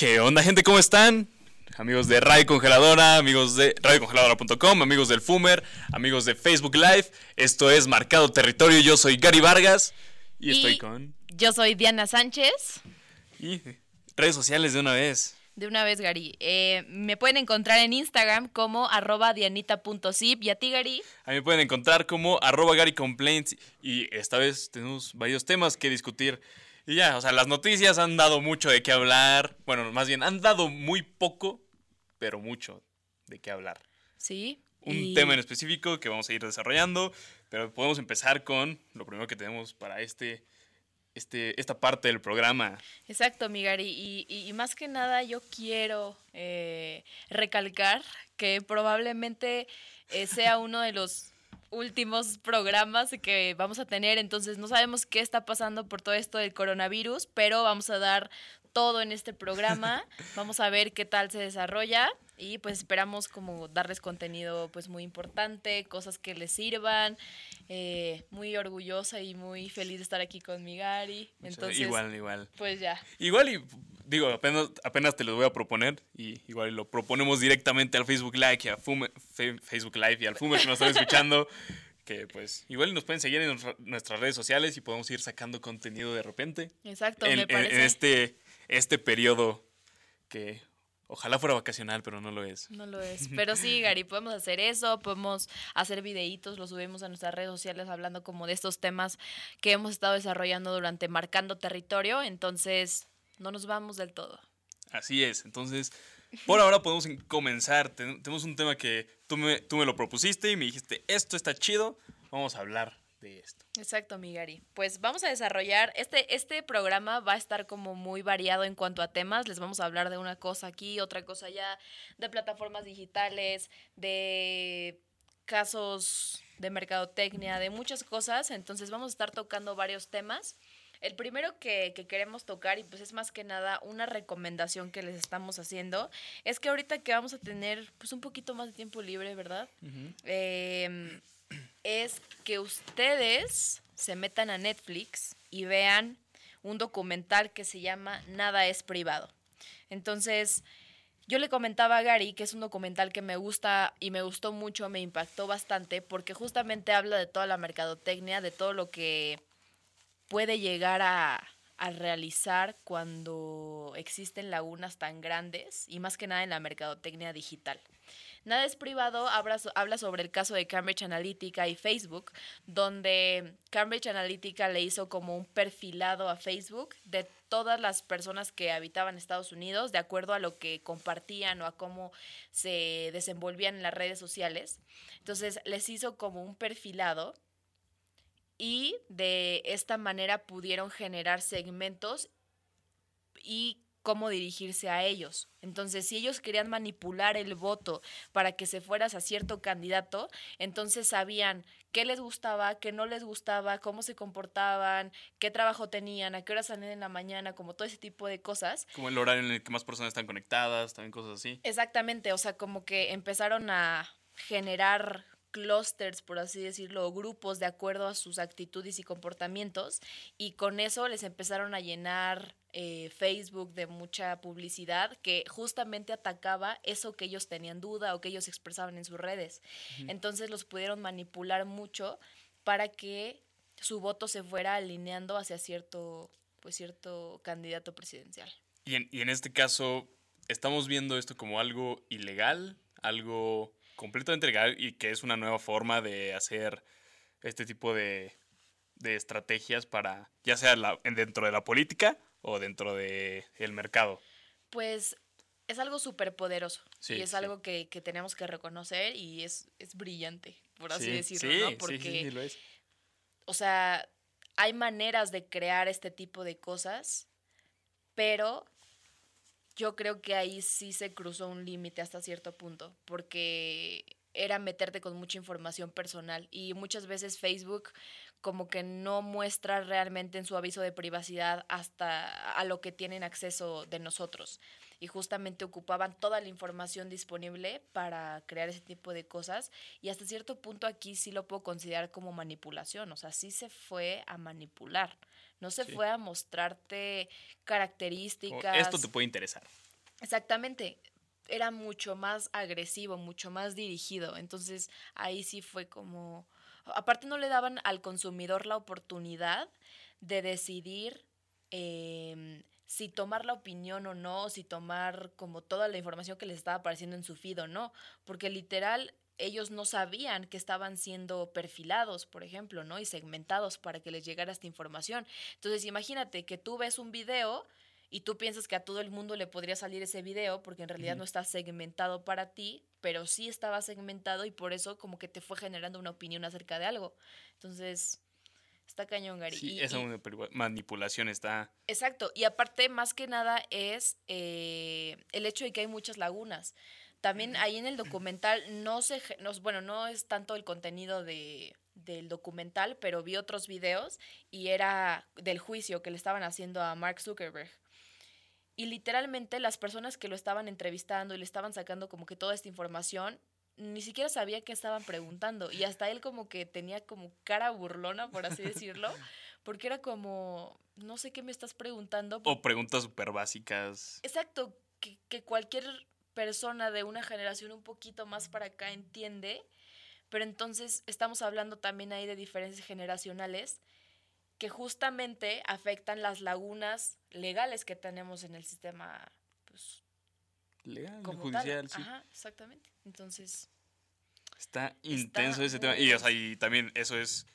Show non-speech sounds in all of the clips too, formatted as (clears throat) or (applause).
¿Qué onda, gente? ¿Cómo están? Amigos de Radio Congeladora, amigos de radiocongeladora.com, amigos del Fumer, amigos de Facebook Live. Esto es Marcado Territorio. Yo soy Gary Vargas y, estoy con. Yo soy Diana Sánchez. Y redes sociales de una vez. De una vez, Gary. Eh, me pueden encontrar en Instagram como arroba dianita.zip. ¿Y a ti, Gary? A mí me pueden encontrar como arroba Gary Complaints. Y esta vez tenemos varios temas que discutir. Y ya, o sea, las noticias han dado mucho de qué hablar. Bueno, más bien, han dado muy poco, pero mucho de qué hablar. Sí. Un tema en específico que vamos a ir desarrollando, pero podemos empezar con lo primero que tenemos para este, este, esta parte del programa. Exacto, Migari. Y, y, más que nada yo quiero eh, recalcar que probablemente eh, sea uno de los últimos programas que vamos a tener, entonces no sabemos qué está pasando por todo esto del coronavirus, pero vamos a dar todo en este programa, (laughs) vamos a ver qué tal se desarrolla y pues esperamos como darles contenido pues muy importante, cosas que les sirvan, eh, muy orgullosa y muy feliz de estar aquí con mi Gary, entonces igual, igual. Pues ya. Igual y digo, apenas, apenas te lo voy a proponer y igual lo proponemos directamente al Facebook Live y a Facebook Live y al Fumer que nos están escuchando. (laughs) Que pues igual nos pueden seguir en nuestras redes sociales y podemos ir sacando contenido de repente. Exacto, en, me parece. En este, este periodo que ojalá fuera vacacional, pero no lo es. No lo es. Pero sí, Gary, podemos hacer eso, podemos hacer videitos, lo subimos a nuestras redes sociales hablando como de estos temas que hemos estado desarrollando durante Marcando Territorio. Entonces, no nos vamos del todo. Así es, entonces, por ahora podemos comenzar. Tenemos un tema que tú me, tú me lo propusiste y me dijiste, esto está chido, vamos a hablar de esto. Exacto, Migari. Pues vamos a desarrollar, este, este programa va a estar como muy variado en cuanto a temas, les vamos a hablar de una cosa aquí, otra cosa allá, de plataformas digitales, de casos de mercadotecnia, de muchas cosas, entonces vamos a estar tocando varios temas. El primero que, queremos tocar, y pues es más que nada una recomendación que les estamos haciendo, es que ahorita que vamos a tener pues un poquito más de tiempo libre, ¿verdad? Es que ustedes se metan a Netflix y vean un documental que se llama Nada es privado. Entonces, yo le comentaba a Gary que es un documental que me gusta y me gustó mucho, me impactó bastante, porque justamente habla de toda la mercadotecnia, de todo lo que puede llegar a, realizar cuando existen lagunas tan grandes y más que nada en la mercadotecnia digital. Nada es privado habla, habla, sobre el caso de Cambridge Analytica y Facebook, donde Cambridge Analytica le hizo como un perfilado a Facebook de todas las personas que habitaban Estados Unidos, de acuerdo a lo que compartían o a cómo se desenvolvían en las redes sociales. Entonces les hizo como un perfilado y de esta manera pudieron generar segmentos y cómo dirigirse a ellos. Entonces, si ellos querían manipular el voto para que se fueras a cierto candidato, entonces sabían qué les gustaba, qué no les gustaba, cómo se comportaban, qué trabajo tenían, a qué hora salían en la mañana, como todo ese tipo de cosas. Como el horario en el que más personas están conectadas, también cosas así. Exactamente, o sea, como que empezaron a generar clusters, por así decirlo, grupos de acuerdo a sus actitudes y comportamientos, y con eso les empezaron a llenar eh, Facebook de mucha publicidad que justamente atacaba eso que ellos tenían duda o que ellos expresaban en sus redes. Entonces los pudieron manipular mucho para que su voto se fuera alineando hacia cierto, pues cierto candidato presidencial. Y en, y en este caso, ¿estamos viendo esto como algo ilegal? ¿Algo completamente legal y que es una nueva forma de hacer este tipo de, estrategias para, ya sea dentro de la política o dentro del el mercado. Pues es algo súper poderoso y es algo que, tenemos que reconocer y es, es brillante, por así decirlo, ¿no? Porque, lo es. o sea, hay maneras de crear este tipo de cosas, pero yo creo que ahí sí se cruzó un límite hasta cierto punto, porque era meterte con mucha información personal y muchas veces Facebook como que no muestra realmente en su aviso de privacidad hasta a lo que tienen acceso de nosotros y justamente ocupaban toda la información disponible para crear ese tipo de cosas y hasta cierto punto aquí sí lo puedo considerar como manipulación, o sea, sí se fue a manipular. No se fue a mostrarte características. esto te puede interesar. Exactamente. Era mucho más agresivo, mucho más dirigido. Entonces ahí sí fue como... Aparte no le daban al consumidor la oportunidad de decidir em, si tomar la opinión o no, si tomar como toda la información que les estaba apareciendo en su feed o no, porque literal ellos no sabían que estaban siendo perfilados, por ejemplo, ¿no? Y segmentados para que les llegara esta información. Entonces, imagínate que tú ves un video y tú piensas que a todo el mundo le podría salir ese video porque en realidad no está segmentado para ti, pero sí estaba segmentado y por eso como que te fue generando una opinión acerca de algo. Entonces, está cañón, Gary. Sí, esa manipulación está... Exacto, y aparte, más que nada, es eh, el hecho de que hay muchas lagunas. También ahí en el documental no se, no, bueno, no es tanto el contenido de, del documental, pero vi otros videos y era del juicio que le estaban haciendo a Mark Zuckerberg. Y literalmente las personas que lo estaban entrevistando y le estaban sacando como que toda esta información, ni siquiera sabía qué estaban preguntando. Y hasta él como que tenía como cara burlona, por así decirlo, (laughs) porque era como, no sé qué me estás preguntando. O preguntas súper básicas. Exacto, que, que cualquier persona de una generación un poquito más para acá entiende, pero entonces estamos hablando también ahí de diferencias generacionales que justamente afectan las lagunas legales que tenemos en el sistema pues, legal, judicial, sí. Ajá, exactamente. Entonces está intenso ese tema y, o sea, y también eso es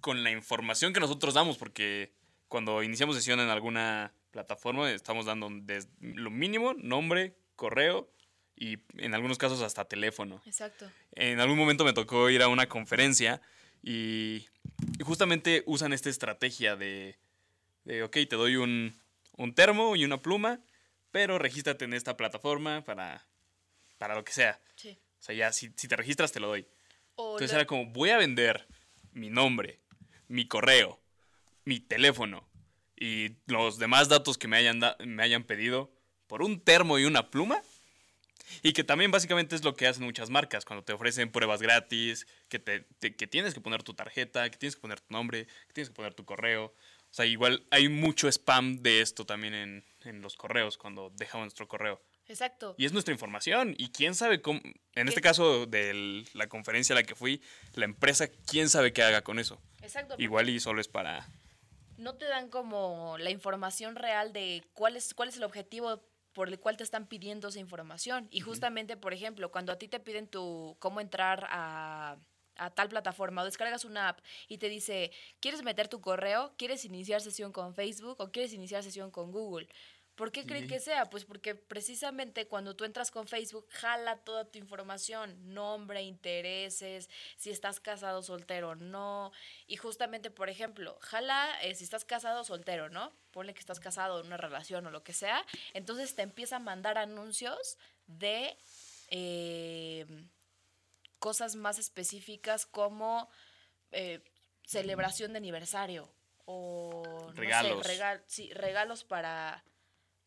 con la información que nosotros damos porque cuando iniciamos sesión en alguna plataforma estamos dando desde lo mínimo nombre, correo, y en algunos casos hasta teléfono. Exacto. En algún momento me tocó ir a una conferencia y, justamente usan esta estrategia de, de ok, te doy un, un, termo y una pluma, pero regístrate en esta plataforma para, para lo que sea. Sí. O sea, ya si, si te registras te lo doy. Entonces era como, voy a vender mi nombre, mi correo, mi teléfono y los demás datos que me hayan, me hayan pedido por un termo y una pluma. Y que también básicamente es lo que hacen muchas marcas cuando te ofrecen pruebas gratis, que, te, que tienes que poner tu tarjeta, que tienes que poner tu nombre, que tienes que poner tu correo. O sea, igual hay mucho spam de esto también en, en los correos cuando dejamos nuestro correo. Exacto. Y es nuestra información. Y quién sabe cómo. En este caso de la conferencia a la que fui, la empresa, quién sabe qué haga con eso. Exacto. Igual y solo es para. No te dan como la información real de cuál es, cuál es el objetivo por el cual te están pidiendo esa información. Y justamente, por ejemplo, cuando a ti te piden tu cómo entrar a, a tal plataforma o descargas una app y te dice, ¿quieres meter tu correo? ¿Quieres iniciar sesión con Facebook o quieres iniciar sesión con Google? ¿Por qué creen que sea? Pues porque precisamente cuando tú entras con Facebook, jala toda tu información, nombre, intereses, si estás casado, soltero, no. Y justamente, por ejemplo, jala eh, si estás casado, soltero, ¿no? Ponle que estás casado en una relación o lo que sea. Entonces te empieza a mandar anuncios de eh, cosas más específicas como eh, celebración de aniversario o regalos. sí, regalos para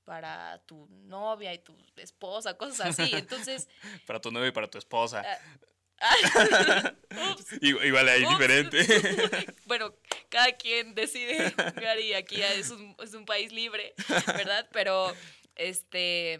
para tu novia y tu esposa, cosas así. (laughs) Entonces. para tu novia y para tu esposa. Ah, (laughs) igual ahí diferente. (laughs) bueno, cada quien decide, Gary, aquí es un, es un país libre, ¿verdad? Pero, este,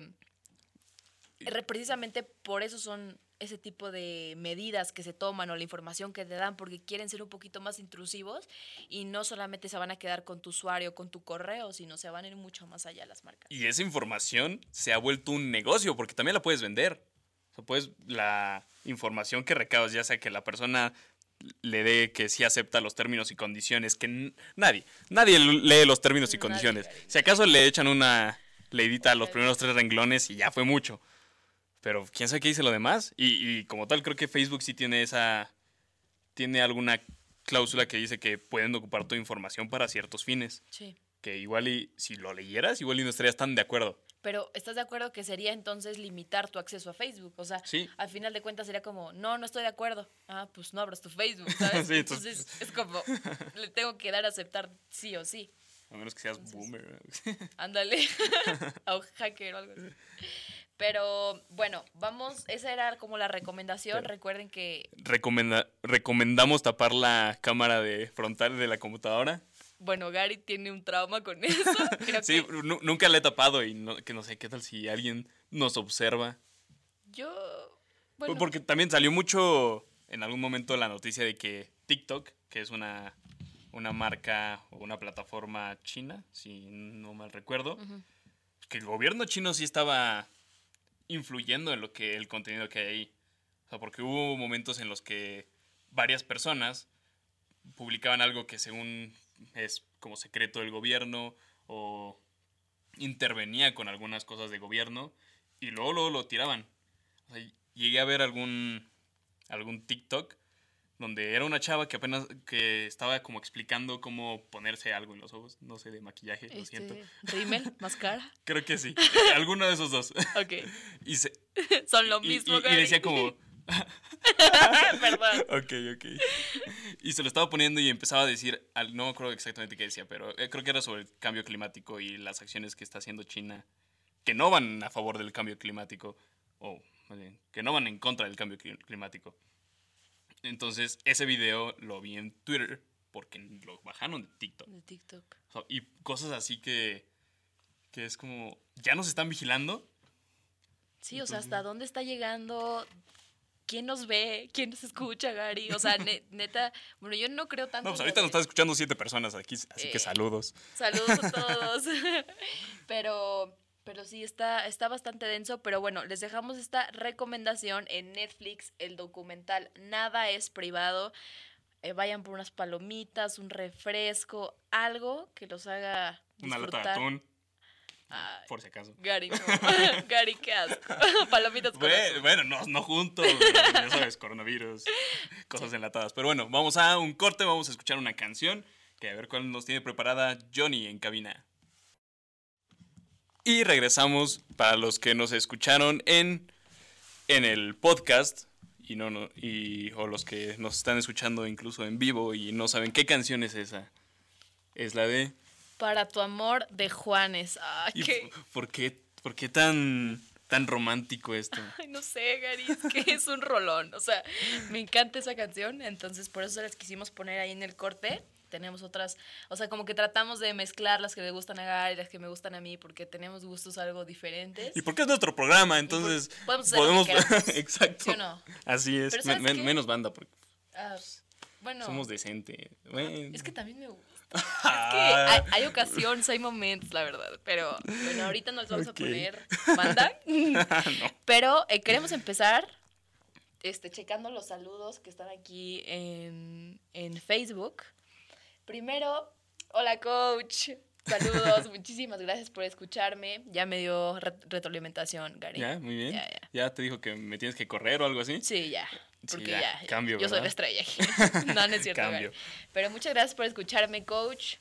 precisamente por eso son ese tipo de medidas que se toman o la información que te dan porque quieren ser un poquito más intrusivos y no solamente se van a quedar con tu usuario, con tu correo, sino se van a ir mucho más allá las marcas. Y esa información se ha vuelto un negocio porque también la puedes vender. O sea, puedes la información que recabas, ya sea que la persona le dé que sí acepta los términos y condiciones, que nadie, nadie lee los términos y condiciones. Si acaso le echan una leidita a los primeros tres renglones y ya fue mucho. Pero quién sabe qué dice lo demás. Y, como tal, creo que Facebook sí tiene esa. Tiene alguna cláusula que dice que pueden ocupar tu información para ciertos fines. Sí. Que igual y si lo leyeras, igual y no estarías tan de acuerdo. Pero ¿estás de acuerdo que sería entonces limitar tu acceso a Facebook? O sea, al final de cuentas sería como, no, no estoy de acuerdo. Ah, pues no abras tu Facebook, ¿sabes? (laughs) entonces, es como, le tengo que dar a aceptar sí o sí. A menos que seas boomer. Ándale. (laughs) o hacker o algo así. Pero bueno, vamos, esa era como la recomendación. Recuerden que... recomendamos tapar la cámara de frontal de la computadora. bueno, Gary tiene un trauma con (laughs) eso. Creo Sí, que nunca la he tapado y no, que no sé qué tal si alguien nos observa. yo, bueno, Porque también salió mucho en algún momento la noticia de que TikTok, que es una, una marca o una plataforma china, si no mal recuerdo, que el gobierno chino sí estaba influyendo en lo que el contenido que hay ahí. O sea, porque hubo momentos en los que varias personas publicaban algo que según es como secreto del gobierno o intervenía con algunas cosas de gobierno y luego, luego lo tiraban. O sea, llegué a ver algún, algún TikTok donde era una chava que apenas que estaba como explicando cómo ponerse algo en los ojos, no sé, de maquillaje, lo siento. este, rímel, (laughs) máscara. Creo que sí, (laughs) alguno de esos dos. Ok, (laughs) Y, se- son lo y- mismo, y- y Gary. decía como, Perdón. ok, ok. Y se lo estaba poniendo y empezaba a decir, no me acuerdo exactamente qué decía, pero eh, creo que era sobre el cambio climático y las acciones que está haciendo China, que no van a favor del cambio climático, o bien, que no van en contra del cambio cli- climático. Entonces, ese video lo vi en Twitter porque lo bajaron de TikTok. De TikTok. O sea, y cosas así que, que es como, ¿ya nos están vigilando? Sí, o sea, ¿hasta dónde está llegando? ¿Quién nos ve? ¿Quién nos escucha, Gary? O sea, ne- (laughs) neta, bueno, yo no creo tanto. No, pues ahorita nos están escuchando siete personas aquí, así Eh, que saludos. Saludos a (laughs) todos. (laughs) pero, pero sí, está, está bastante denso. Pero bueno, les dejamos esta recomendación en Netflix, el documental Nada es privado. Eh, vayan por unas palomitas, un refresco, algo que los haga Una disfrutar. lata de atún, Ay, por si acaso. Gary, no. (laughs) Gary, qué asco. (laughs) Palomitas con. Bueno, no, no juntos, ya sabes, coronavirus, cosas enlatadas. Pero bueno, vamos a un corte, vamos a escuchar una canción, que a ver cuál nos tiene preparada Johnny en cabina. Y regresamos para los que nos escucharon en, en el podcast y no, no y o los que nos están escuchando incluso en vivo y no saben qué canción es esa. Es la de Para tu amor de Juanes. Ay, ¿Y qué... por qué por qué tan tan romántico esto? (laughs) Ay, no sé, Gary, es que es un rolón. O sea, me encanta esa canción, entonces por eso se las quisimos poner ahí en el corte. Tenemos otras, o sea, como que tratamos de mezclar las que le gustan a Gary y las que me gustan a mí, porque tenemos gustos algo diferentes. Y porque es nuestro programa, entonces podemos hacer lo que exacto. (laughs) ¿Sí o no? Así es, menos banda porque Ah, bueno, somos decente. Bueno. es que también me gusta. (laughs) Ah, Hay, hay ocasiones, hay momentos, la verdad. Pero bueno, ahorita nos vamos a poner (laughs) banda. Pero eh, queremos empezar este, checando los saludos que están aquí en, en Facebook. Primero, hola coach. Saludos, (laughs) muchísimas gracias por escucharme. Ya me dio re- retroalimentación, Gary. ya, muy bien. Ya, ya. Ya te dijo que me tienes que correr o algo así. Sí, ya. Sí, Porque ya, ya. cambio, yo soy la estrella aquí. (laughs) (laughs) no, no es cierto. Gary. Cambio. Pero muchas gracias por escucharme, coach.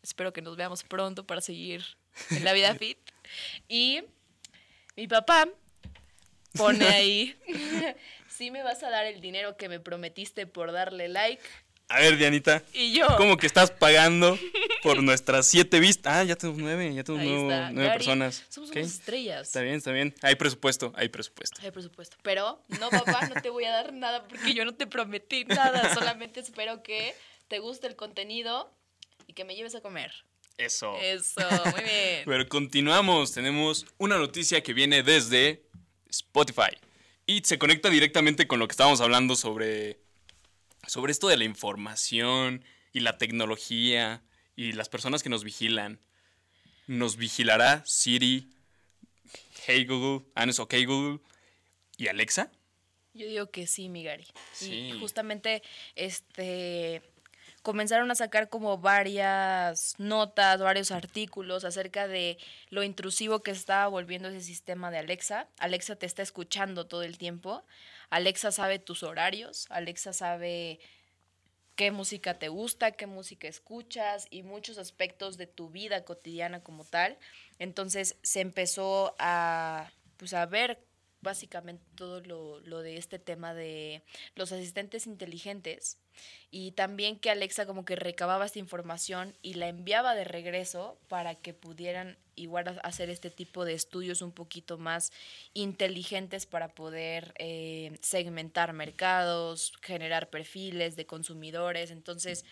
Espero que nos veamos pronto para seguir en la vida fit. Y mi papá pone ahí, sí me vas a dar el dinero que me prometiste por darle like. A ver, Dianita, Y yo, ¿cómo que estás pagando por (laughs) nuestras siete vistas? Ah, ya tenemos nueve, ya tenemos nueve, Gary, personas. Somos Ok, unas estrellas. Está bien, está bien. Hay presupuesto, hay presupuesto. Hay presupuesto. Pero no, papá, no te voy a dar nada porque yo no te prometí nada. Solamente espero que te guste el contenido y que me lleves a comer. Eso. Eso, muy (laughs) bien. Pero continuamos. Tenemos una noticia que viene desde Spotify. Y se conecta directamente con lo que estábamos hablando sobre, sobre esto de la información y la tecnología y las personas que nos vigilan. Nos vigilará Siri, Hey Google, ah, no es OK Google y Alexa. Yo digo que sí, mi Gary. Sí. Y justamente, este, comenzaron a sacar como varias notas, varios artículos acerca de lo intrusivo que estaba volviendo ese sistema de Alexa. Alexa te está escuchando todo el tiempo. Alexa sabe tus horarios. Alexa sabe qué música te gusta, qué música escuchas y muchos aspectos de tu vida cotidiana como tal. Entonces se empezó a, pues, a ver básicamente todo lo, lo de este tema de los asistentes inteligentes y también que Alexa como que recababa esta información y la enviaba de regreso para que pudieran igual hacer este tipo de estudios un poquito más inteligentes para poder eh, segmentar mercados, generar perfiles de consumidores. Entonces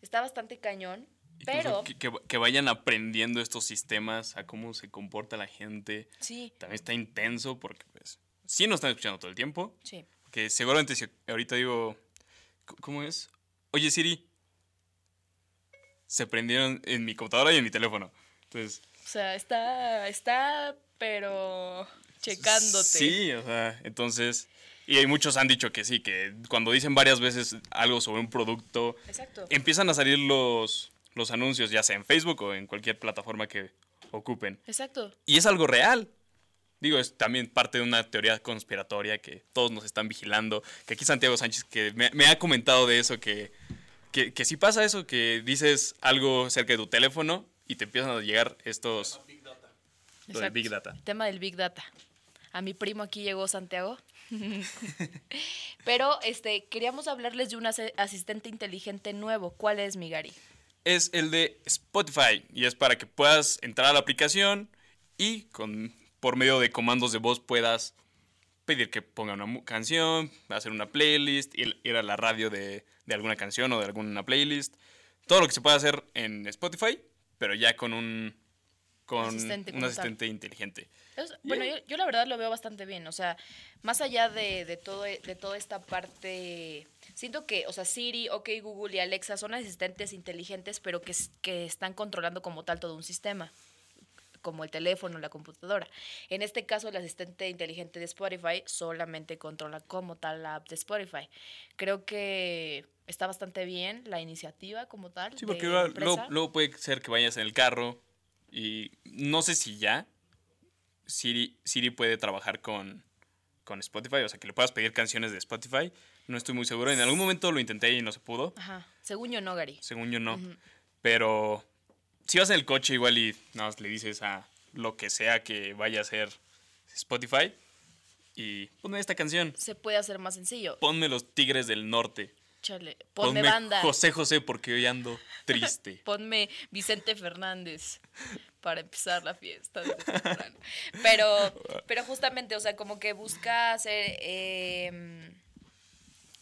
está bastante cañón Pero- que, que- que vayan aprendiendo estos sistemas, a cómo se comporta la gente. Sí, También está intenso porque, pues, sí nos están escuchando todo el tiempo. sí. Que seguramente si ahorita digo, ¿cómo es? Oye Siri, se prendieron en mi computadora y en mi teléfono. Entonces, O sea, está, está, pero checándote. Sí, o sea, entonces, y hay muchos han dicho que sí, que cuando dicen varias veces algo sobre un producto, Exacto. empiezan a salir los, los anuncios, ya sea en Facebook o en cualquier plataforma que ocupen. Exacto. Y es algo real. Digo, es también parte de una teoría conspiratoria que todos nos están vigilando. Que aquí Santiago Sánchez que me, me ha comentado de eso, que, que, que sí pasa eso, que dices algo cerca de tu teléfono y te empiezan a llegar estos... Lo de Exacto. Big Data. El tema del Big Data. A mi primo aquí llegó Santiago. (laughs) Pero este, queríamos hablarles de un asistente inteligente nuevo. ¿Cuál es, mi Gary? es el de Spotify y es para que puedas entrar a la aplicación y con, por medio de comandos de voz puedas pedir que ponga una canción, hacer una playlist, ir, ir a la radio de, de alguna canción o de alguna playlist. Todo lo que se puede hacer en Spotify, pero ya con un, con Asistente un asistente inteligente. Bueno, yo, yo la verdad lo veo bastante bien. O sea, más allá de, de todo, de toda esta parte, siento que, o sea, Siri, OK Google y Alexa son asistentes inteligentes, pero que, que están controlando como tal todo un sistema, como el teléfono, la computadora. En este caso, el asistente inteligente de Spotify solamente controla como tal la app de Spotify. Creo que está bastante bien la iniciativa como tal. Sí, porque luego, luego- luego puede ser que vayas en el carro y no sé si ya Siri, Siri puede trabajar con, con Spotify, o sea, que le puedas pedir canciones de Spotify. No estoy muy seguro. En algún momento lo intenté y no se pudo. Ajá, según yo no, Gary. Según yo no. Pero si vas en el coche igual y nada más le dices a lo que sea que vaya a ser Spotify y ponme esta canción. Se puede hacer más sencillo. Ponme los Tigres del Norte. Chale, ponme, Ponme banda. José José porque hoy ando triste. (laughs) Ponme Vicente Fernández para empezar la fiesta. Pero, pero justamente, o sea, como que busca hacer eh,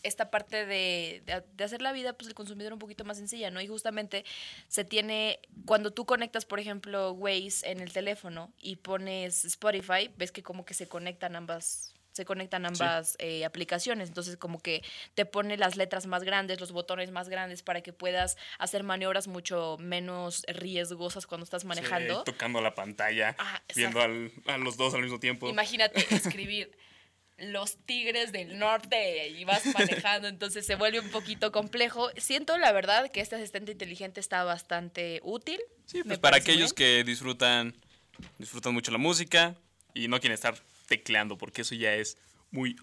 esta parte de, de- de hacer la vida pues el consumidor un poquito más sencilla, ¿no? Y justamente se tiene, cuando tú conectas, por ejemplo, Waze en el teléfono y pones Spotify, ves que como que se conectan ambas se conectan ambas eh, aplicaciones, entonces como que te pone las letras más grandes, los botones más grandes para que puedas hacer maniobras mucho menos riesgosas cuando estás manejando. Sí, tocando la pantalla, Ah, viendo al- a los dos al mismo tiempo. Imagínate escribir (laughs) los tigres del norte y vas manejando, entonces se vuelve un poquito complejo. Siento la verdad que este asistente inteligente está bastante útil. Sí, pues para aquellos bien. que disfrutan, disfrutan mucho la música y no quieren estar tecleando, porque eso ya es muy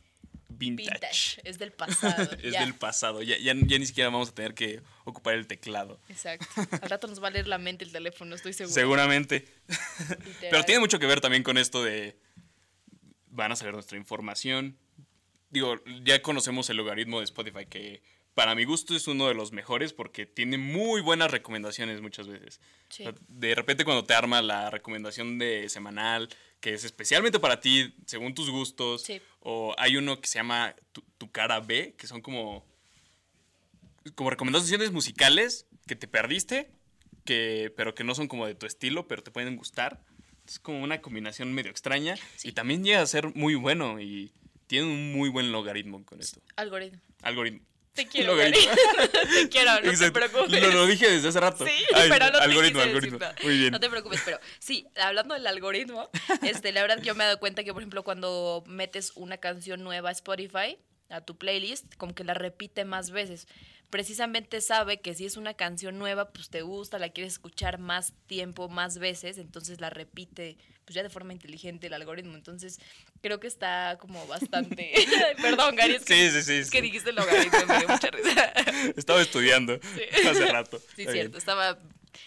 vintage. Vintage, es del pasado. (laughs) es ya. del pasado. Ya, ya, ya ni siquiera vamos a tener que ocupar el teclado. Exacto. Al rato nos va a leer la mente el teléfono, estoy seguro. Seguramente. Literal. Pero tiene mucho que ver también con esto de. Van a saber nuestra información. Digo, ya conocemos el logaritmo de Spotify, que para mi gusto es uno de los mejores porque tiene muy buenas recomendaciones muchas veces. Sí. O sea, de repente cuando te arma la recomendación de semanal, que es especialmente para ti, según tus gustos, Sí. o hay uno que se llama Tu, Tu cara B, que son como, como recomendaciones musicales que te perdiste, que, pero que no son como de tu estilo, pero te pueden gustar. Es como una combinación medio extraña Sí. y también llega a ser muy bueno y tiene un muy buen logaritmo con esto. Algoritmo. Algoritmo. Te (laughs) quiero, Logaritmo. (laughs) Te quiero, no te Exacto. preocupes. Lo, lo dije desde hace rato. Sí, Ay, pero no te algoritmo, algoritmo. decir nada. Muy bien. No te preocupes, pero sí, hablando del algoritmo, (laughs) este, la verdad que yo me he dado cuenta que, por ejemplo, cuando metes una canción nueva a Spotify, a tu playlist, como que la repite más veces. Precisamente sabe que si es una canción nueva, pues te gusta, la quieres escuchar más tiempo, más veces, entonces la repite, pues ya de forma inteligente el algoritmo. Entonces, creo que está como bastante... (laughs) (laughs) Perdón, Gary, es que, Sí, sí, sí. es que sí. dijiste el logaritmo, me dio mucha risa. (laughs) Estaba estudiando hace rato. Sí, Está cierto. bien. Estaba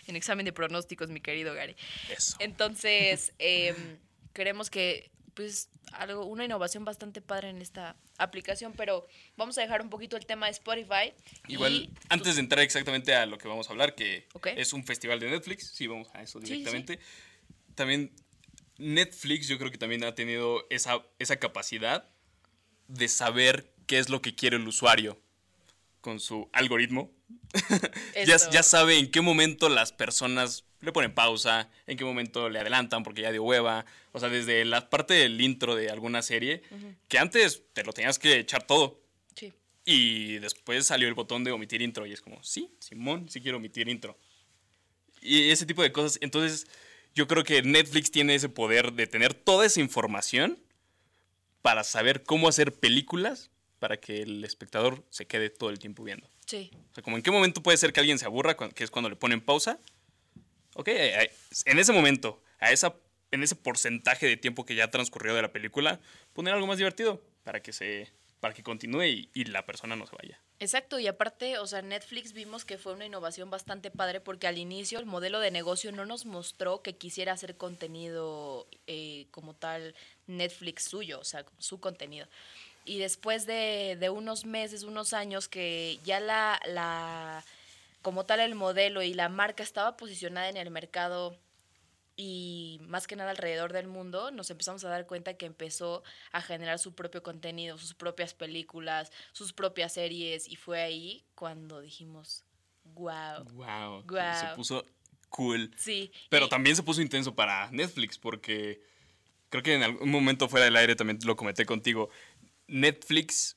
en examen de pronósticos, mi querido Gary. Eso. Entonces, em, creemos que, pues, algo, una innovación bastante padre en esta aplicación, pero vamos a dejar un poquito el tema de Spotify. y- Igual, antes de entrar exactamente a lo que vamos a hablar, que es un festival de Netflix, sí, vamos a eso Sí, sí, directamente. También Netflix yo creo que también ha tenido esa, esa capacidad de saber qué es lo que quiere el usuario. con su algoritmo, (laughs) ya, ya sabe en qué momento las personas le ponen pausa, en qué momento le adelantan porque ya dio hueva. O sea, desde la parte del intro de alguna serie, que antes te lo tenías que echar todo. Sí. Y después salió el botón de omitir intro y es como, sí, Simón, sí quiero omitir intro. Y ese tipo de cosas. Entonces, yo creo que Netflix tiene ese poder de tener toda esa información para saber cómo hacer películas para que el espectador se quede todo el tiempo viendo. Sí. O sea, como en qué momento puede ser que alguien se aburra, que es cuando le ponen pausa. Ok, en ese momento, a esa, en ese porcentaje de tiempo que ya transcurrió de la película, poner algo más divertido para que se para que continúe y, la persona no se vaya. Exacto, y aparte, o sea, Netflix vimos que fue una innovación bastante padre porque al inicio el modelo de negocio no nos mostró que quisiera hacer contenido eh, como tal Netflix suyo, o sea, su contenido. Y después de, de unos meses, unos años que ya la, la, como tal el modelo y la marca estaba posicionada en el mercado y más que nada alrededor del mundo, nos empezamos a dar cuenta que empezó a generar su propio contenido, sus propias películas, sus propias series y fue ahí cuando dijimos, wow. Wow. Se puso cool. Sí. Pero también se puso intenso para Netflix porque creo que en algún momento fuera del aire también lo comenté contigo. Netflix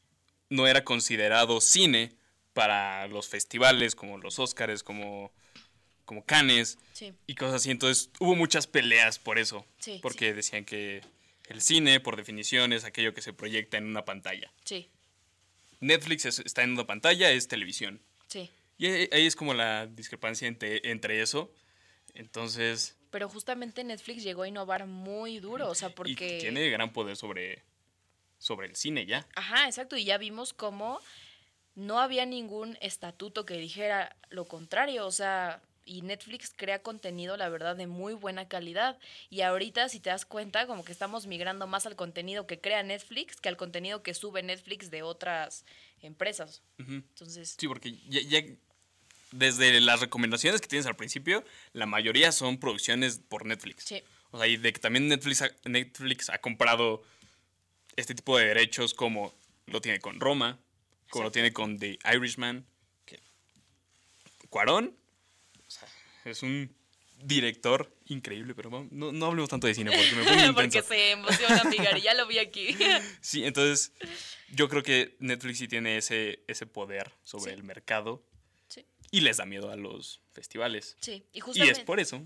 no era considerado cine para los festivales como los Oscars, como como Canes y cosas así. Entonces hubo muchas peleas por eso. porque decían que el cine, por definición, es aquello que se proyecta en una pantalla. Sí. Netflix está en una pantalla, es televisión. Sí. Y ahí es como la discrepancia entre, entre eso. Entonces... Pero justamente Netflix llegó a innovar muy duro, o sea, porque... Y tiene gran poder sobre, sobre el cine ya. Ajá, exacto. Y ya vimos cómo no había ningún estatuto que dijera lo contrario. O sea, y Netflix crea contenido, la verdad, de muy buena calidad. Y ahorita, si te das cuenta, como que estamos migrando más al contenido que crea Netflix que al contenido que sube Netflix de otras empresas. Entonces. Sí, porque ya, desde las recomendaciones que tienes al principio, la mayoría son producciones por Netflix. Sí. O sea, y de que también Netflix ha, Netflix ha comprado este tipo de derechos como lo tiene con Roma, como lo tiene con The Irishman. Que... Cuarón es un director increíble, pero no, no hablemos tanto de cine porque me (laughs) pongo Porque se emociona, Miguel, ya lo vi aquí. (laughs) sí, entonces yo creo que Netflix sí tiene ese, ese poder sobre el mercado sí. y les da miedo a los festivales. Sí, y, y es por eso.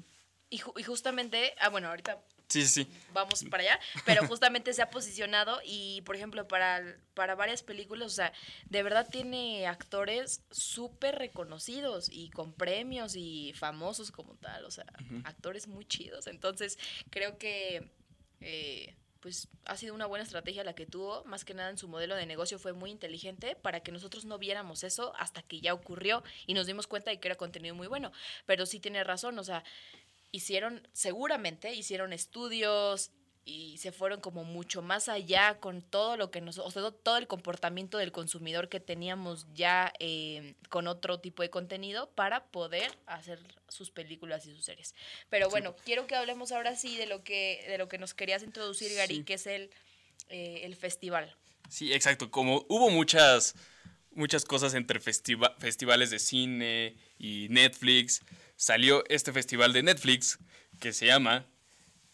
Y, y justamente, ah, bueno, ahorita Sí, sí, Vamos para allá, pero justamente se ha posicionado y, por ejemplo, para, para varias películas, o sea, de verdad tiene actores súper reconocidos y con premios y famosos como tal, o sea, actores muy chidos. Entonces, creo que... Eh, pues ha sido una buena estrategia la que tuvo, más que nada en su modelo de negocio fue muy inteligente para que nosotros no viéramos eso hasta que ya ocurrió y nos dimos cuenta de que era contenido muy bueno. Pero sí tiene razón, o sea, hicieron, seguramente hicieron estudios y se fueron como mucho más allá con todo lo que nos, o sea, todo el comportamiento del consumidor que teníamos ya eh, con otro tipo de contenido para poder hacer sus películas y sus series. Pero bueno, quiero que hablemos ahora sí de lo que, de lo que nos querías introducir, Gary, que es el, eh, el festival. Sí, exacto. Como hubo muchas, muchas cosas entre festivales de cine y Netflix salió este festival de Netflix que se llama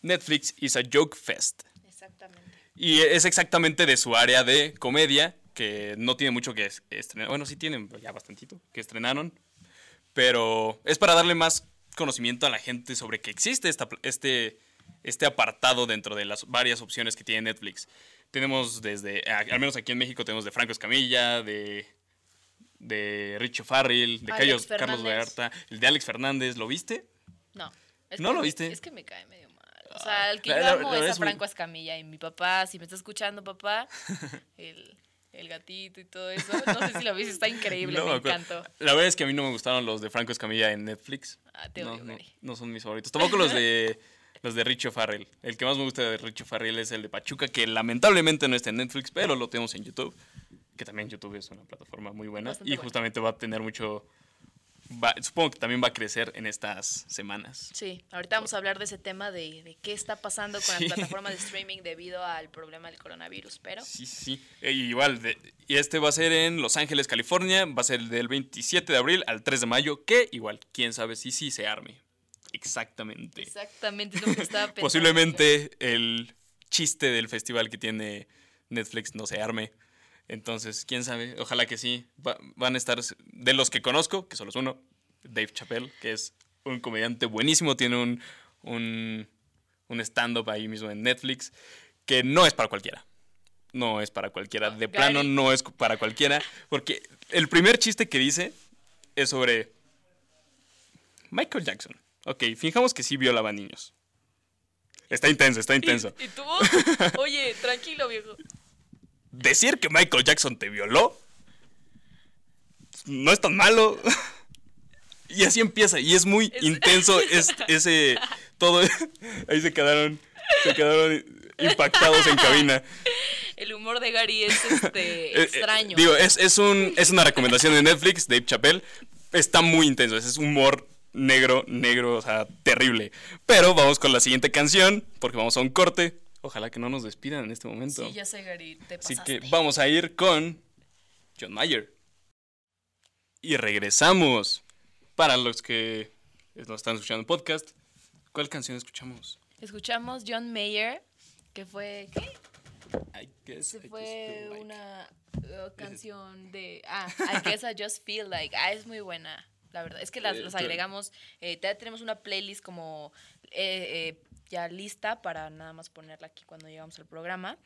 Netflix is a Joke Fest. Exactamente. Y es exactamente de su área de comedia, que no tiene mucho que estrenar. Bueno, sí tienen ya bastantito que estrenaron. Pero es para darle más conocimiento a la gente sobre que existe esta, este, este apartado dentro de las varias opciones que tiene Netflix. Tenemos desde, al menos aquí en México, tenemos de Franco Escamilla, de de Richo Farrell, de Carlos, Carlos Vallarta, el de Alex Fernández, ¿lo viste? No. ¿No lo viste? Es que me cae medio mal. O sea, el que yo amo es a Franco Escamilla y mi papá, si me está escuchando, papá, (laughs) el, el gatito y todo eso. No sé si lo viste, está increíble, (laughs) me encantó. La verdad es que a mí no me gustaron los de Franco Escamilla en Netflix. Ah, te no, no, son mis favoritos. Tampoco los de (laughs) los de Richo Farrell. El que más me gusta de Richo Farrell es el de Pachuca, que lamentablemente no está en Netflix, pero lo tenemos en YouTube que también YouTube es una plataforma muy buena y justamente va a tener mucho va- supongo que también va a crecer en estas semanas. Sí, ahorita vamos a hablar de ese tema de, de qué está pasando con Sí. las plataformas de (laughs) streaming debido al problema del coronavirus, pero Sí, sí. E igual, de- y este va a ser en Los Ángeles, California. Va a ser del 27 de abril al 3 de mayo, que igual, quién sabe si sí se arme. Exactamente. exactamente lo que estaba pensando. (laughs) Posiblemente el chiste del festival que tiene Netflix no se arme. Entonces, quién sabe, ojalá que sí. Va- van a estar, de los que conozco, que solo es uno, Dave Chappelle, que es un comediante buenísimo, tiene un, un, un stand-up ahí mismo en Netflix, que no es para cualquiera. No es para cualquiera. De Gary. plano no es para cualquiera. Porque el primer chiste que dice es sobre Michael Jackson. Ok, fijamos que sí violaba niños. Está intenso, está intenso. ¿Y, y tú? Oye, tranquilo, viejo. Decir que Michael Jackson te violó no es tan malo. (laughs) Y así empieza, y es muy Es- intenso (laughs) es- ese todo. (laughs) Ahí se quedaron, se quedaron impactados en cabina. El humor de Gary es este Eh, eh, extraño. digo, es, es, un, es una recomendación de Netflix, Dave Chappelle. Está muy intenso, es humor negro, negro, o sea, terrible. Pero vamos con la siguiente canción, porque vamos a un corte. Ojalá que no nos despidan en este momento. sí, ya sé, Gary, te Así pasaste. que vamos a ir con John Mayer. Y regresamos. Para los que nos están escuchando en podcast, ¿cuál canción escuchamos? Escuchamos John Mayer, que fue ¿qué? I guess Se I just fue like- una uh, canción de ah, I guess I just feel like. Ah, es muy buena. La verdad, es que las, Eh, pero- agregamos, eh, ya tenemos una playlist como eh, eh, ya lista para nada más ponerla aquí cuando llegamos al programa.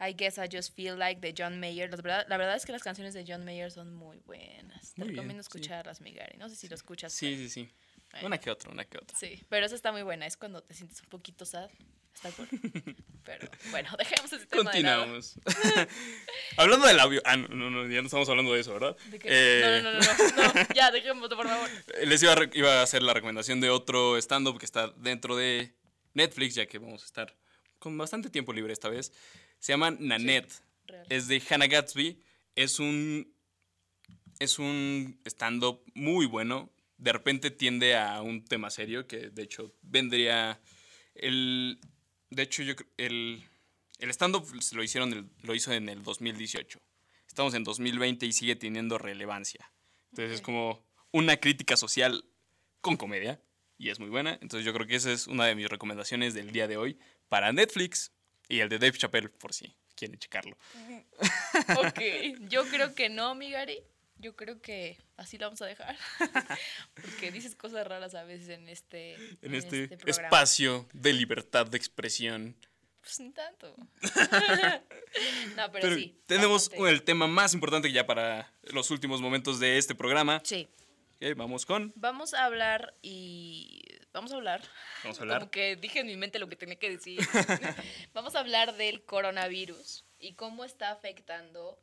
I Guess I Just Feel Like de John Mayer. La verdad, la verdad es que las canciones de John Mayer son muy buenas. Te Muy bien, recomiendo sí. escucharlas, Gary. No sé si lo escuchas. Sí, pero- sí, sí. Bueno. Una que otra, una que otra. Sí, pero esa está muy buena. Es cuando te sientes un poquito sad. Está cool. (laughs) Pero bueno, (laughs) dejemos ese tema de lado. Continuamos. (laughs) hablando del audio. Ah, no, no, no, ya no estamos hablando de eso, ¿verdad? Eh, No, no, no, no, no, ya, dejémoslo, por favor. Les iba a, iba a hacer la recomendación de otro stand-up que está dentro de Netflix, ya que vamos a estar con bastante tiempo libre esta vez. Se llama Nanette. Es de Hannah Gatsby. Es un. Es un stand-up muy bueno. De repente tiende a un tema serio que de hecho vendría. El. De hecho, yo el. El stand-up se lo hicieron lo hizo en el 2018. Estamos en 2020 y sigue teniendo relevancia. Entonces es como una crítica social con comedia. Y es muy buena. Entonces yo creo que esa es una de mis recomendaciones del día de hoy para Netflix. Y el de Dave Chappelle, por si quieren checarlo. (laughs) Ok, yo creo que no, mi Gary. Yo creo que así lo vamos a dejar. (laughs) Porque dices cosas raras a veces en este, En este, programa. espacio de libertad de expresión. Pues ni tanto. (laughs) no, pero, Pero sí. tenemos bastante. el tema más importante ya para los últimos momentos de este programa. Sí. Vamos con. Vamos a hablar y. Vamos a hablar. Vamos a hablar. Como que dije en mi mente lo que tenía que decir. (laughs) (laughs) Vamos a hablar del coronavirus y cómo está afectando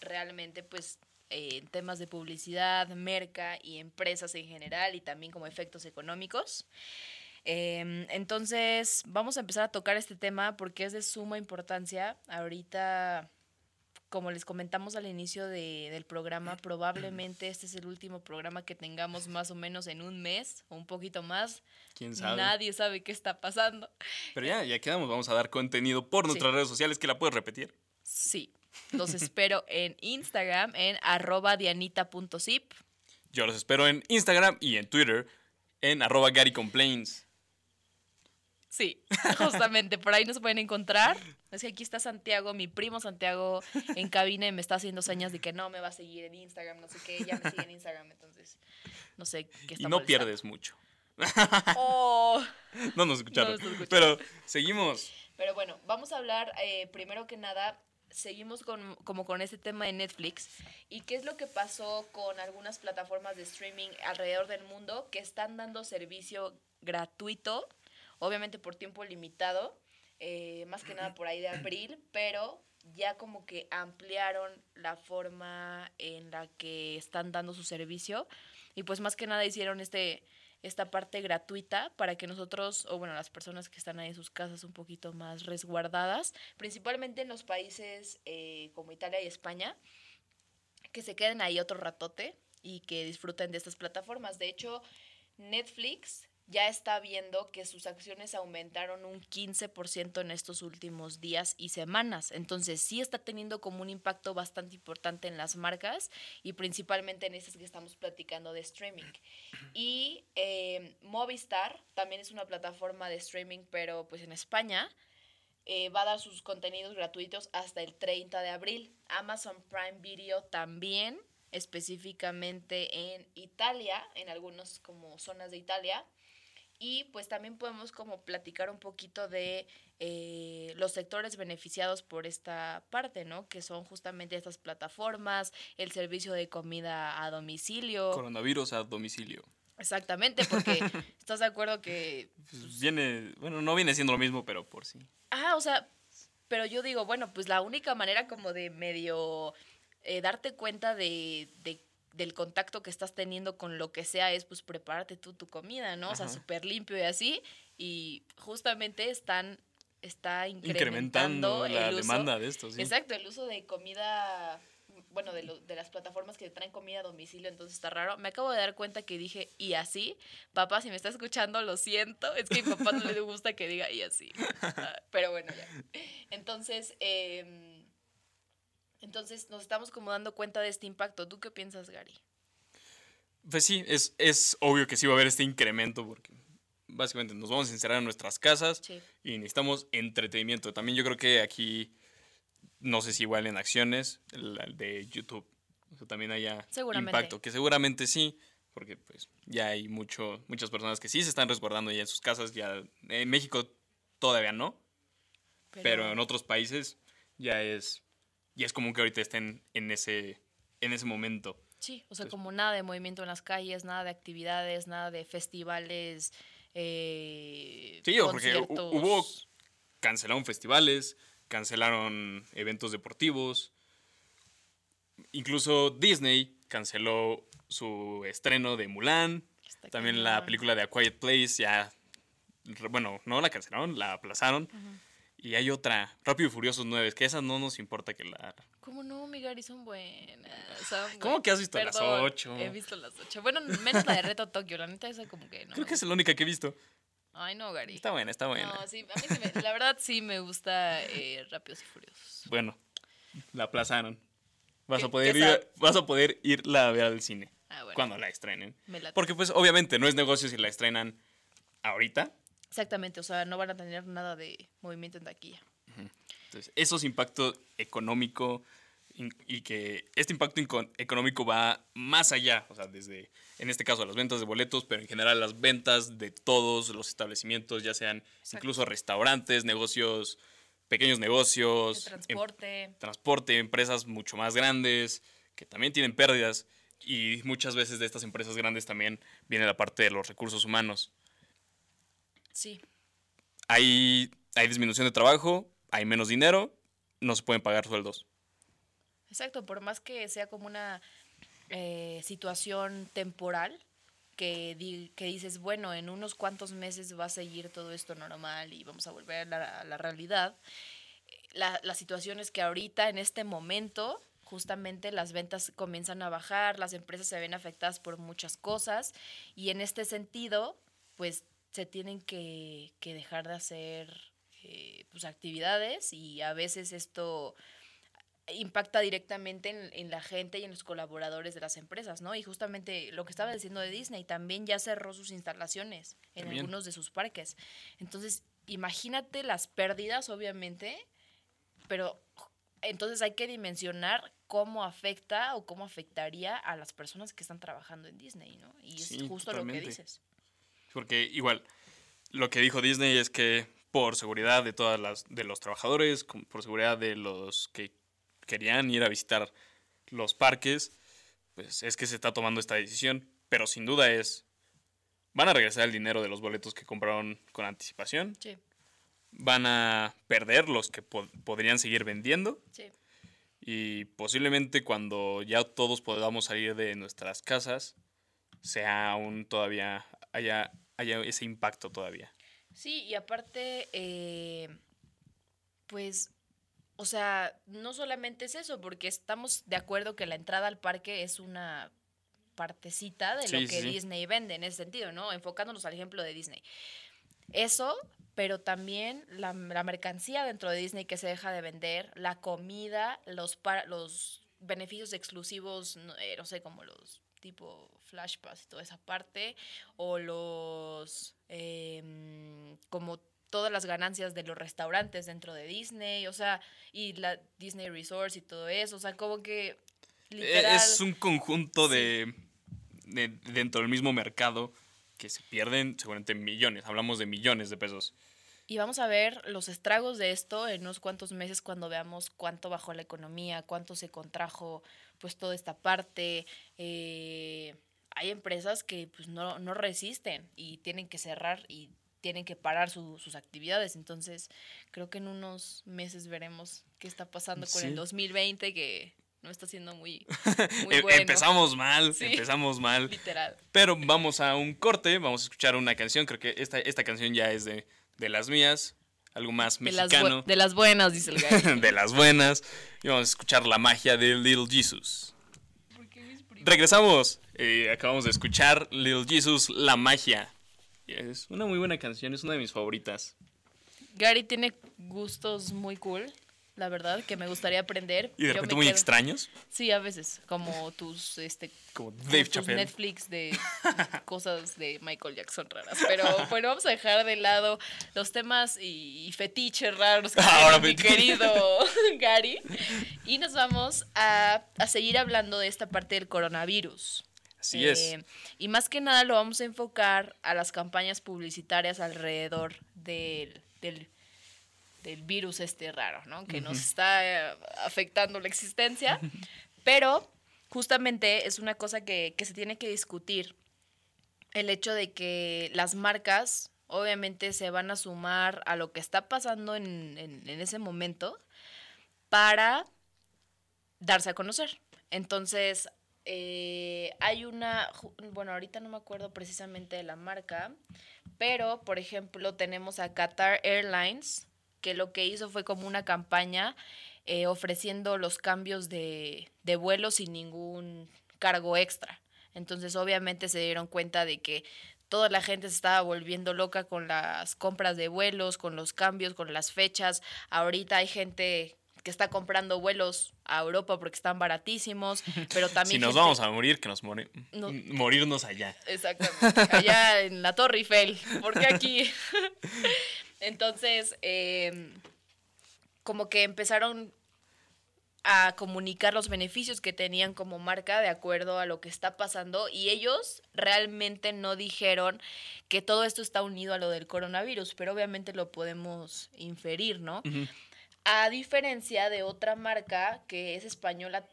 realmente, pues, eh, temas de publicidad, merca y empresas en general y también como efectos económicos. Em, entonces, vamos a empezar a tocar este tema porque es de suma importancia. Ahorita, como les comentamos al inicio de- del programa, probablemente este es el último programa que tengamos más o menos en un mes o un poquito más. ¿Quién sabe? Nadie sabe qué está pasando. Pero ya, ya quedamos. Vamos a dar contenido por Sí. nuestras redes sociales que la puedes repetir. Sí. Los espero en Instagram, en arroba dianita.zip. Yo los espero en Instagram y en Twitter en arroba Gary Complains. Sí, (laughs) justamente por ahí nos pueden encontrar. Es que aquí está Santiago, mi primo Santiago en cabina y me está haciendo señas de que no me va a seguir en Instagram, no sé qué, ya me sigue en Instagram, entonces no sé qué está Y no molestando. pierdes mucho. Oh. (laughs) No nos escucharon. No nos escucharon. Pero seguimos. Pero bueno, vamos a hablar eh, primero que nada, seguimos con, como con este tema de Netflix y qué es lo que pasó con algunas plataformas de streaming alrededor del mundo que están dando servicio gratuito, obviamente por tiempo limitado, eh, más que nada por ahí de abril, pero ya como que ampliaron la forma en la que están dando su servicio y pues más que nada hicieron este esta parte gratuita para que nosotros, o bueno, las personas que están ahí en sus casas un poquito más resguardadas, principalmente en los países eh, como Italia y España, que se queden ahí otro ratote y que disfruten de estas plataformas. De hecho, Netflix ya está viendo que sus acciones aumentaron un 15% en estos últimos días y semanas. Entonces sí está teniendo como un impacto bastante importante en las marcas y principalmente en estas que estamos platicando de streaming. Y eh, Movistar también es una plataforma de streaming, pero pues en España. Eh, va a dar sus contenidos gratuitos hasta el 30 de abril. Amazon Prime Video también, específicamente en Italia, en algunas como zonas de Italia y pues también podemos como platicar un poquito de eh, los sectores beneficiados por esta parte, ¿no? Que son justamente estas plataformas, el servicio de comida a domicilio. Coronavirus a domicilio. Exactamente, porque (laughs) estás de acuerdo que... Pues, viene, bueno, no viene siendo lo mismo, pero por sí. Ah, o sea, pero yo digo, bueno, pues la única manera como de medio eh, darte cuenta de, de del contacto que estás teniendo con lo que sea es pues prepararte tú tu comida, ¿no? O sea, súper limpio y así. Y justamente están está incrementando, la demanda de esto, sí. Exacto, el uso de comida, bueno, de, de las plataformas que traen comida a domicilio, entonces está raro. Me acabo de dar cuenta que dije y así. Papá, si me está escuchando, lo siento. Es que a mi papá no le (laughs) gusta que diga y así. Ah, pero bueno, ya. Entonces, eh, entonces nos estamos como dando cuenta de este impacto. ¿Tú qué piensas, Gary? Pues sí, es, es obvio que sí va a haber este incremento porque básicamente nos vamos a encerrar en nuestras casas y necesitamos entretenimiento. También yo creo que aquí, no sé si igual en acciones, el, de YouTube, también haya impacto, que seguramente sí, porque pues ya hay mucho, muchas personas que sí se están resguardando ya en sus casas, ya en México todavía no, pero en otros países ya es y es común que ahorita estén en ese, en ese momento. Sí, o sea, como nada de movimiento en las calles, nada de actividades, nada de festivales. Eh, sí, porque hubo. Cancelaron festivales, cancelaron eventos deportivos. Incluso Disney canceló su estreno de Mulan. También la película de A Quiet Place ya. Bueno, no la cancelaron, la aplazaron. Y hay otra, Rápido y Furiosos 9, que esa no nos importa que la... ¿Cómo no, mi Gary? Son buenas. ¿Cómo que has visto las 8? He visto las 8. Bueno, menos la de Reto Tokio, la neta esa como que no. Creo que es la única que he visto. Ay, no, Gary. Está buena, está buena. No, sí, a mí sí me, la verdad sí me gusta eh, Rápidos y Furiosos. Bueno, la aplazaron. Vas a poder ir, vas a poder irla a ver al cine. Ah, bueno. Cuando la estrenen. Porque pues obviamente no es negocio si la estrenan ahorita Exactamente, o sea, no van a tener nada de movimiento en taquilla. Entonces, esos impactos económico y que este impacto económico va más allá, o sea, desde, en este caso, las ventas de boletos, pero en general las ventas de todos los establecimientos, ya sean incluso restaurantes, negocios, pequeños negocios, em, transporte. transporte, empresas mucho más grandes, que también tienen pérdidas, y muchas veces de estas empresas grandes también viene la parte de los recursos humanos. Sí. Hay, hay disminución de trabajo, hay menos dinero, no se pueden pagar sueldos. Exacto, por más que sea como una eh, situación temporal, que, que dices, bueno, en unos cuantos meses va a seguir todo esto normal y vamos a volver a la, realidad. La, la, situación es que ahorita, en este momento, justamente las ventas comienzan a bajar, las empresas se ven afectadas por muchas cosas y en este sentido, pues se tienen que, dejar de hacer eh, pues, actividades y a veces esto impacta directamente en, la gente y en los colaboradores de las empresas, ¿no? Y justamente lo que estaba diciendo de Disney, también ya cerró sus instalaciones en algunos de sus parques. Entonces, imagínate las pérdidas, obviamente, pero entonces hay que dimensionar cómo afecta o cómo afectaría a las personas que están trabajando en Disney, ¿no? Y es justo lo que dices. Porque igual, lo que dijo Disney es que por seguridad de todas las de los trabajadores, por seguridad de los que querían ir a visitar los parques, pues es que se está tomando esta decisión. Pero sin duda es, van a regresar el dinero de los boletos que compraron con anticipación. Sí. Van a perder los que podrían seguir vendiendo. Sí. Y posiblemente cuando ya todos podamos salir de nuestras casas, sea aún todavía haya haya ese impacto todavía. Sí, y aparte, eh, pues, o sea, no solamente es eso, porque estamos de acuerdo que la entrada al parque es una partecita de Sí, lo que sí. Disney vende en ese sentido, ¿no? Enfocándonos al ejemplo de Disney. Eso, pero también la, la mercancía dentro de Disney que se deja de vender, la comida, los, los beneficios exclusivos, no, eh, no sé, como los tipo Flash Pass y toda esa parte, o los, em, como todas las ganancias de los restaurantes dentro de Disney, o sea, y la Disney Resorts y todo eso, o sea, como que literal... Eh, Es un conjunto Sí. de, de- dentro del mismo mercado que se pierden seguramente millones. Hablamos de millones de pesos. Y vamos a ver los estragos de esto en unos cuantos meses cuando veamos cuánto bajó la economía, cuánto se contrajo pues toda esta parte. Eh, hay empresas que pues no, no resisten y tienen que cerrar y tienen que parar su- sus actividades. Entonces creo que en unos meses veremos qué está pasando con Sí. el 2020 que no está siendo muy, (laughs) muy Em- bueno. Empezamos mal, Sí. empezamos mal. Literal. Pero vamos a un corte, vamos a escuchar una canción. Creo que esta, esta canción ya es de, de las mías, algo más De las, mexicano. bu- de las buenas, dice el gallo. (laughs) de las buenas. Y vamos a escuchar la magia de Little Jesus. Regresamos. Eh, acabamos de escuchar Little Jesus, La magia. Es una muy buena canción, es una de mis favoritas. Gary tiene gustos muy cool, la verdad, que me gustaría aprender. Y de Yo repente muy quedo- extraños, Sí, a veces, como tus, este, como Dave tus. Netflix de (laughs) cosas de Michael Jackson raras. Pero bueno, vamos a dejar de lado los temas y, y fetiches raros que (laughs) Ahora tiene mi querido (laughs) Gary. Y nos vamos a, a seguir hablando de esta parte del coronavirus. Así es. Eh, Y más que nada lo vamos a enfocar a las campañas publicitarias alrededor del, del, del virus este raro, ¿no? Que nos está eh, afectando la existencia. Pero justamente es una cosa que, que se tiene que discutir. El hecho de que las marcas obviamente se van a sumar a lo que está pasando en, en- en ese momento para darse a conocer. Entonces, eh, hay una, bueno, ahorita no me acuerdo precisamente de la marca, pero, por ejemplo, tenemos a Qatar Airlines, que lo que hizo fue como una campaña eh, ofreciendo los cambios de, de vuelo sin ningún cargo extra. Entonces, obviamente se dieron cuenta de que toda la gente se estaba volviendo loca con las compras de vuelos, con los cambios, con las fechas. Ahorita hay gente que está comprando vuelos a Europa porque están baratísimos, (laughs) pero también... Si nos gente- vamos a morir, que nos more- No. morirnos allá. Exactamente. Allá en la Torre Eiffel. Porque aquí. (laughs) Entonces, eh, como que empezaron a comunicar los beneficios que tenían como marca de acuerdo a lo que está pasando y ellos realmente no dijeron que todo esto está unido a lo del coronavirus, pero obviamente lo podemos inferir, ¿no? A diferencia de otra marca que es española,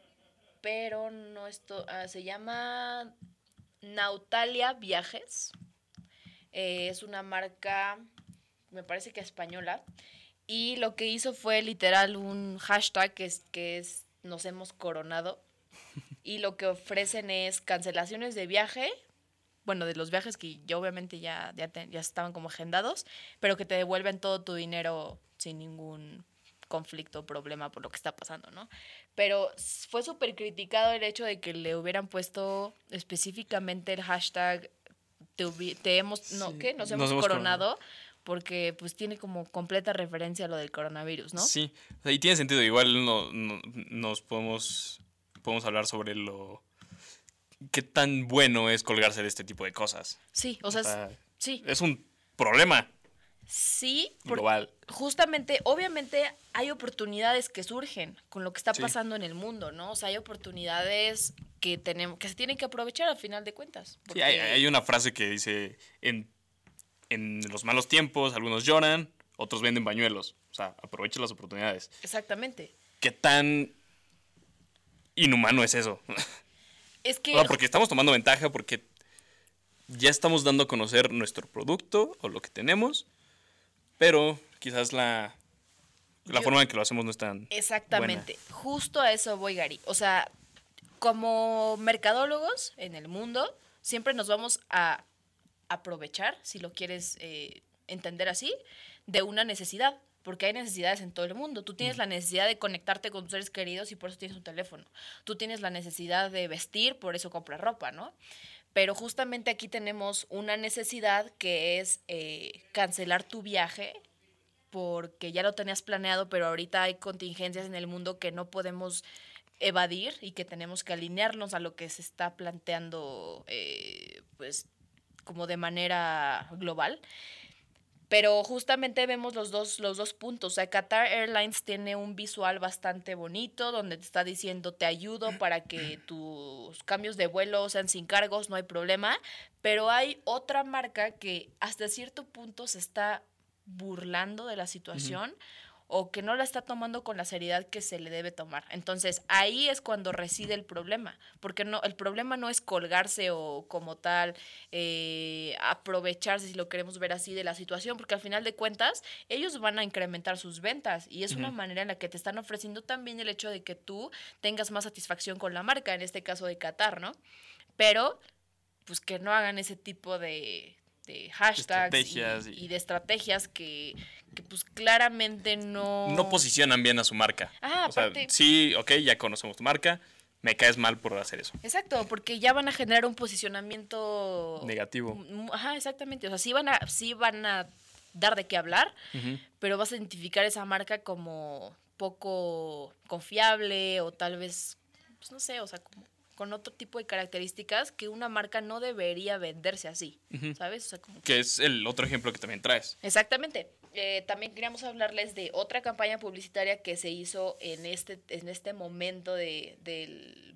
pero no esto, ah, se llama Nautalia Viajes. Eh, es una marca, me parece que española. Y lo que hizo fue literal un hashtag que es, que es nos hemos coronado. (laughs) Y lo que ofrecen es cancelaciones de viaje. Bueno, de los viajes que ya obviamente ya, ya, te- ya estaban como agendados, pero que te devuelven todo tu dinero sin ningún conflicto o problema por lo que está pasando, ¿no? Pero fue súper criticado el hecho de que le hubieran puesto específicamente el hashtag te, te hemos, no, Sí, ¿qué? Nos nos hemos, hemos coronado, porque pues tiene como completa referencia a lo del coronavirus, ¿no? Sí, o sea, y tiene sentido. Igual no, no- nos podemos, podemos hablar sobre lo... ¿Qué tan bueno es colgarse de este tipo de cosas? Sí, o sea, sí, Es un problema sí, global. justamente, obviamente hay oportunidades que surgen con lo que está Sí. pasando en el mundo, ¿no? O sea, hay oportunidades que tenemos, que se tienen que aprovechar al final de cuentas. Sí, hay, hay una frase que dice, en, en los malos tiempos algunos lloran, otros venden pañuelos. O sea, aprovecha las oportunidades. Exactamente. ¿Qué tan inhumano es eso? (laughs) Es que O sea, porque estamos tomando ventaja porque ya estamos dando a conocer nuestro producto o lo que tenemos, pero quizás la, la Yo- forma en que lo hacemos no es tan... Exactamente. Justo a eso voy, Gary. O sea, como mercadólogos en el mundo, siempre nos vamos a aprovechar, si lo quieres eh, entender así, de una necesidad. porque hay necesidades en todo el mundo. Tú tienes la necesidad de conectarte con tus seres queridos y por eso tienes un teléfono. Tú tienes la necesidad de vestir, por eso compras ropa, ¿no? Pero justamente aquí tenemos una necesidad que es eh, cancelar tu viaje porque ya lo tenías planeado, pero ahorita hay contingencias en el mundo que no podemos evadir y que tenemos que alinearnos a lo que se está planteando, eh, como de manera global. Pero justamente vemos los dos, los dos puntos. O sea, Qatar Airlines tiene un visual bastante bonito donde te está diciendo te ayudo para que (clears throat) tus cambios de vuelo sean sin cargos, no hay problema. Pero hay otra marca que hasta cierto punto se está burlando de la situación o que no la está tomando con la seriedad que se le debe tomar. Entonces, ahí es cuando reside el problema, porque no, el problema no es colgarse o como tal eh, aprovecharse, si lo queremos ver así, de la situación, porque al final de cuentas, ellos van a incrementar sus ventas y es una manera en la que te están ofreciendo también el hecho de que tú tengas más satisfacción con la marca, en este caso de Qatar, ¿no? Pero, pues que no hagan ese tipo de, de hashtags y, de estrategias que, pues claramente no... No posicionan bien a su marca. Ah, o sea, sí, ok, ya conocemos tu marca, me caes mal por hacer eso. Exacto, porque ya van a generar un posicionamiento... Negativo. Ajá, exactamente. O sea, sí van a, sí van a dar de qué hablar, pero vas a identificar esa marca como poco confiable o tal vez, pues no sé, o sea, como con otro tipo de características que una marca no debería venderse así, ¿sabes? que... es el otro ejemplo que también traes. Exactamente. Eh, también queríamos hablarles de otra campaña publicitaria que se hizo en este, en este momento de, del,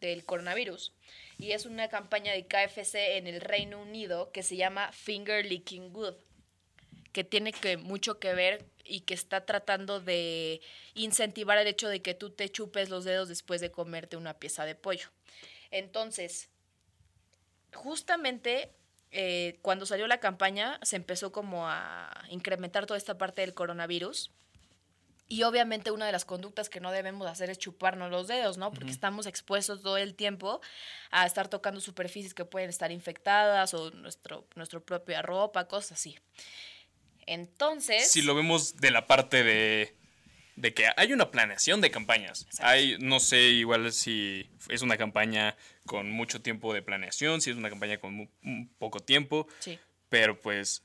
del coronavirus. Y es una campaña de KFC en el Reino Unido que se llama Finger Licking Good, que tiene que, mucho que ver y que está tratando de incentivar el hecho de que tú te chupes los dedos después de comerte una pieza de pollo. Entonces, justamente eh, cuando salió la campaña se empezó como a incrementar toda esta parte del coronavirus. Y obviamente una de las conductas que no debemos hacer es chuparnos los dedos, ¿no? Porque estamos expuestos todo el tiempo a estar tocando superficies que pueden estar infectadas o nuestro, nuestra propia ropa, cosas así. Entonces... Si lo vemos de la parte de, de que hay una planeación de campañas. Hay, no sé, igual si es una campaña con mucho tiempo de planeación, si es una campaña con poco tiempo. Sí. Pero pues,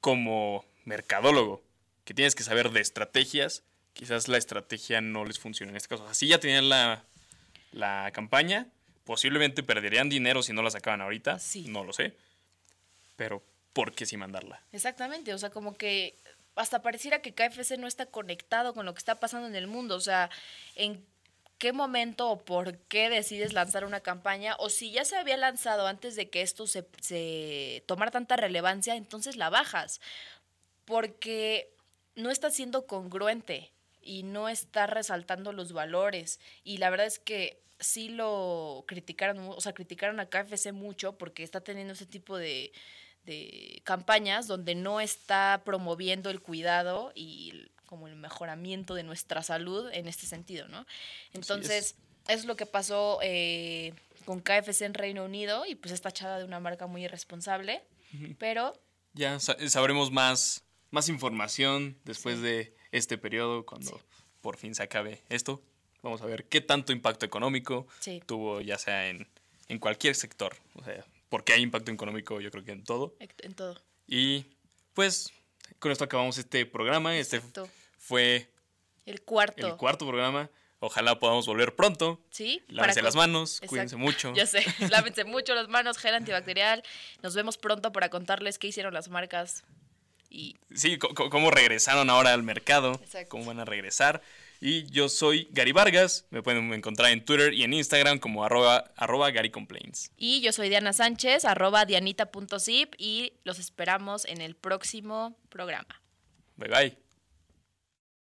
como mercadólogo, que tienes que saber de estrategias, quizás la estrategia no les funcione en este caso. Así ya tenían la, la campaña, posiblemente perderían dinero si no la sacaban ahorita. Sí. No lo sé. Pero por qué sí mandarla. Exactamente, o sea, como que hasta pareciera que KFC no está conectado con lo que está pasando en el mundo, o sea, en qué momento o por qué decides lanzar una campaña, o si ya se había lanzado antes de que esto se, se tomara tanta relevancia, entonces la bajas, porque no está siendo congruente y no está resaltando los valores, y la verdad es que sí lo criticaron, o sea, criticaron a KFC mucho porque está teniendo ese tipo de de campañas donde no está promoviendo el cuidado y como el mejoramiento de nuestra salud en este sentido, ¿no? Entonces, es. es. lo que pasó eh, con KFC en Reino Unido y pues está echada de una marca muy irresponsable, pero... Ya sabremos más, más información después de este periodo, cuando por fin se acabe esto. Vamos a ver qué tanto impacto económico tuvo, ya sea en, en cualquier sector. O sea, porque hay impacto económico, yo creo que en todo. En todo. Y pues con esto acabamos este programa. Este fue el cuarto. El cuarto programa. Ojalá podamos volver pronto. Sí. Lávense las manos, cuídense mucho. (laughs) Ya sé, (laughs) lávense mucho las manos, gel antibacterial. Nos vemos pronto para contarles qué hicieron las marcas. Y... Sí, cómo regresaron ahora al mercado, Exacto. cómo van a regresar. Y yo soy Gary Vargas. Me pueden encontrar en Twitter y en Instagram como arroba, arroba Gary Complaints. Y yo soy Diana Sánchez, arroba dianita.zip y los esperamos en el próximo programa. Bye bye.